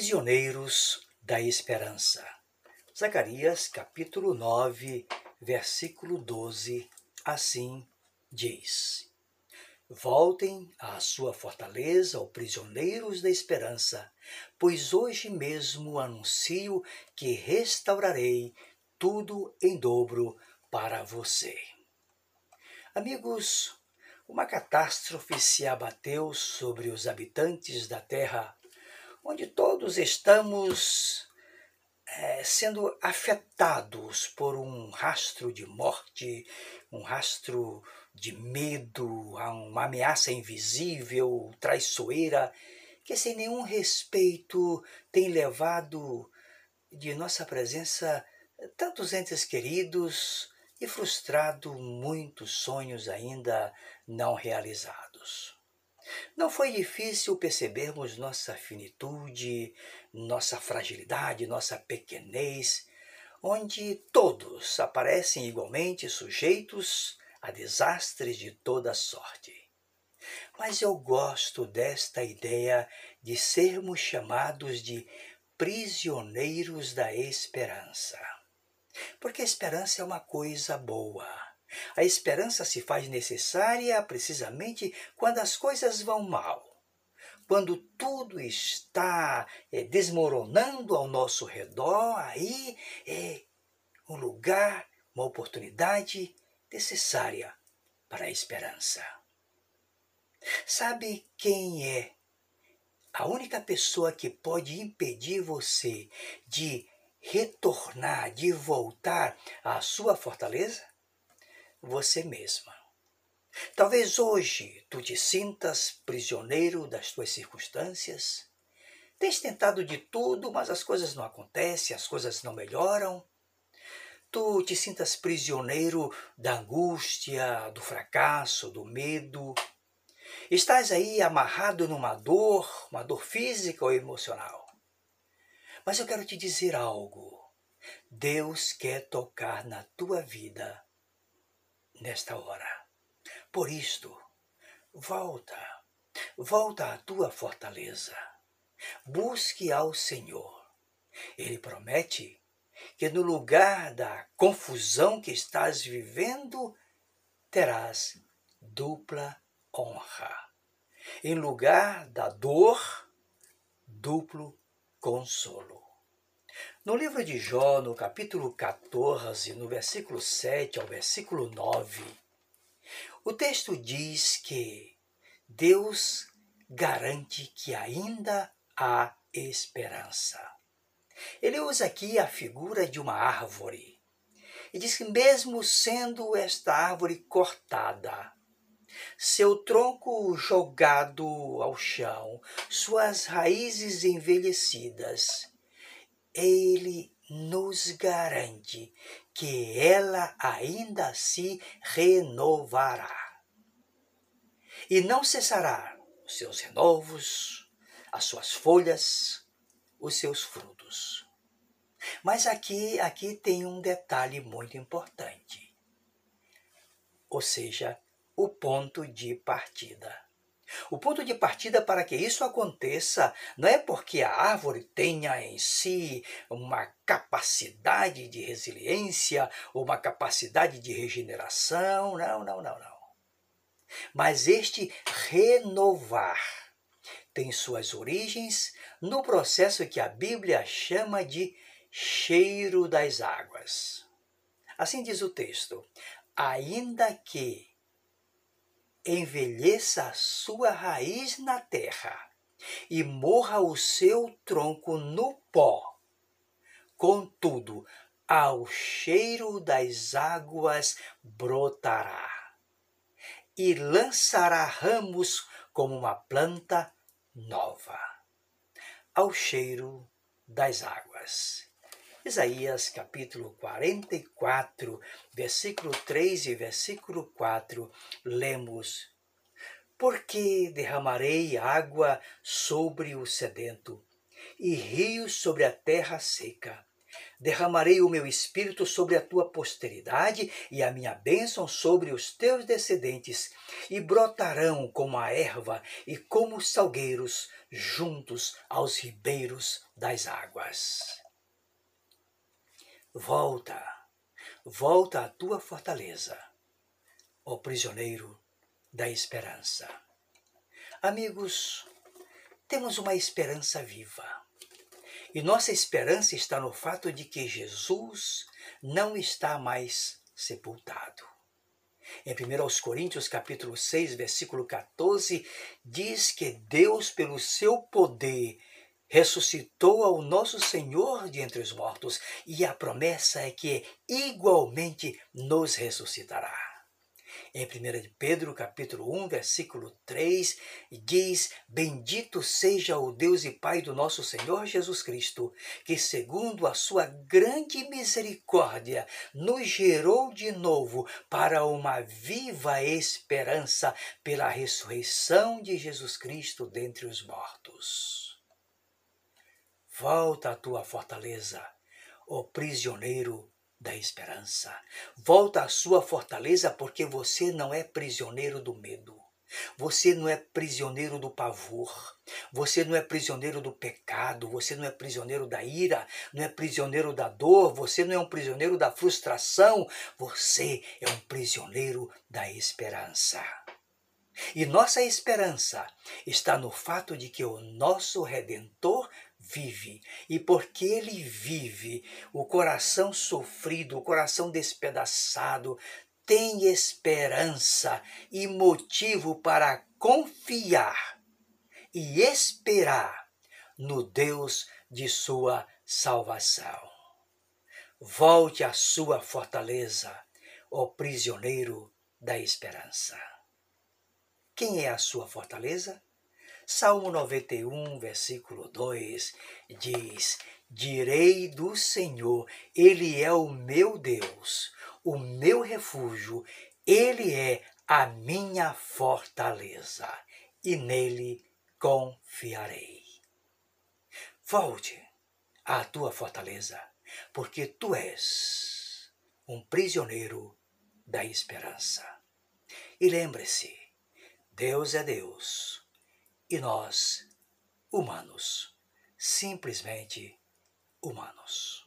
Prisioneiros da Esperança. Zacarias capítulo 9, versículo 12, assim diz: Voltem à sua fortaleza, ó prisioneiros da esperança, pois hoje mesmo anuncio que restaurarei tudo em dobro para você. Amigos, uma catástrofe se abateu sobre os habitantes da terra onde todos estamos é, sendo afetados por um rastro de morte, um rastro de medo, uma ameaça invisível, traiçoeira, que sem nenhum respeito tem levado de nossa presença tantos entes queridos e frustrado muitos sonhos ainda não realizados. Não foi difícil percebermos nossa finitude, nossa fragilidade, nossa pequenez, onde todos aparecem igualmente sujeitos a desastres de toda sorte. Mas eu gosto desta ideia de sermos chamados de prisioneiros da esperança. Porque a esperança é uma coisa boa a esperança se faz necessária precisamente quando as coisas vão mal, quando tudo está é, desmoronando ao nosso redor, aí é um lugar, uma oportunidade necessária para a esperança. Sabe quem é a única pessoa que pode impedir você de retornar, de voltar à sua fortaleza? Você mesma. Talvez hoje tu te sintas prisioneiro das tuas circunstâncias. Tens tentado de tudo, mas as coisas não acontecem, as coisas não melhoram. Tu te sintas prisioneiro da angústia, do fracasso, do medo. Estás aí amarrado numa dor, uma dor física ou emocional. Mas eu quero te dizer algo. Deus quer tocar na tua vida nesta hora. Por isto, volta, volta à tua fortaleza. Busque ao Senhor. Ele promete que no lugar da confusão que estás vivendo, terás dupla honra. Em lugar da dor, duplo consolo. No livro de Jó, no capítulo 14, no versículo 7 ao versículo 9, o texto diz que Deus garante que ainda há esperança. Ele usa aqui a figura de uma árvore e diz que, mesmo sendo esta árvore cortada, seu tronco jogado ao chão, suas raízes envelhecidas, ele nos garante que ela ainda se renovará. E não cessará os seus renovos, as suas folhas, os seus frutos. Mas aqui, aqui tem um detalhe muito importante. Ou seja, o ponto de partida. O ponto de partida para que isso aconteça não é porque a árvore tenha em si uma capacidade de resiliência, uma capacidade de regeneração, não, não, não, não. Mas este renovar tem suas origens no processo que a Bíblia chama de cheiro das águas. Assim diz o texto: ainda que envelheça a sua raiz na terra e morra o seu tronco no pó. Contudo, ao cheiro das águas brotará e lançará ramos como uma planta nova. Ao cheiro das águas. Isaías capítulo 44, versículo 3 e versículo 4, lemos: Porque derramarei água sobre o sedento e rios sobre a terra seca. Derramarei o meu espírito sobre a tua posteridade e a minha bênção sobre os teus descendentes, e brotarão como a erva e como os salgueiros juntos aos ribeiros das águas. Volta, volta à tua fortaleza, ó prisioneiro da esperança. Amigos, temos uma esperança viva. E nossa esperança está no fato de que Jesus não está mais sepultado. Em 1 Coríntios capítulo 6, versículo 14, diz que Deus, pelo seu poder, ressuscitou ao nosso Senhor de entre os mortos, e a promessa é que igualmente nos ressuscitará. Em 1 de Pedro, capítulo 1, versículo 3, diz: Bendito seja o Deus e Pai do nosso Senhor Jesus Cristo, que segundo a sua grande misericórdia nos gerou de novo para uma viva esperança pela ressurreição de Jesus Cristo dentre os mortos. Volta à tua fortaleza, ó prisioneiro da esperança. Volta à sua fortaleza, porque você não é prisioneiro do medo. Você não é prisioneiro do pavor, você não é prisioneiro do pecado, você não é prisioneiro da ira, não é prisioneiro da dor, você não é um prisioneiro da frustração, você é um prisioneiro da esperança. E nossa esperança está no fato de que o nosso Redentor vive. E porque ele vive, o coração sofrido, o coração despedaçado, tem esperança e motivo para confiar e esperar no Deus de sua salvação. Volte à sua fortaleza, ó prisioneiro da esperança. Quem é a sua fortaleza? Salmo 91, versículo 2 diz: Direi do Senhor, Ele é o meu Deus, o meu refúgio, Ele é a minha fortaleza, e nele confiarei. Volte à tua fortaleza, porque tu és um prisioneiro da esperança. E lembre-se, Deus é Deus e nós, humanos, simplesmente humanos.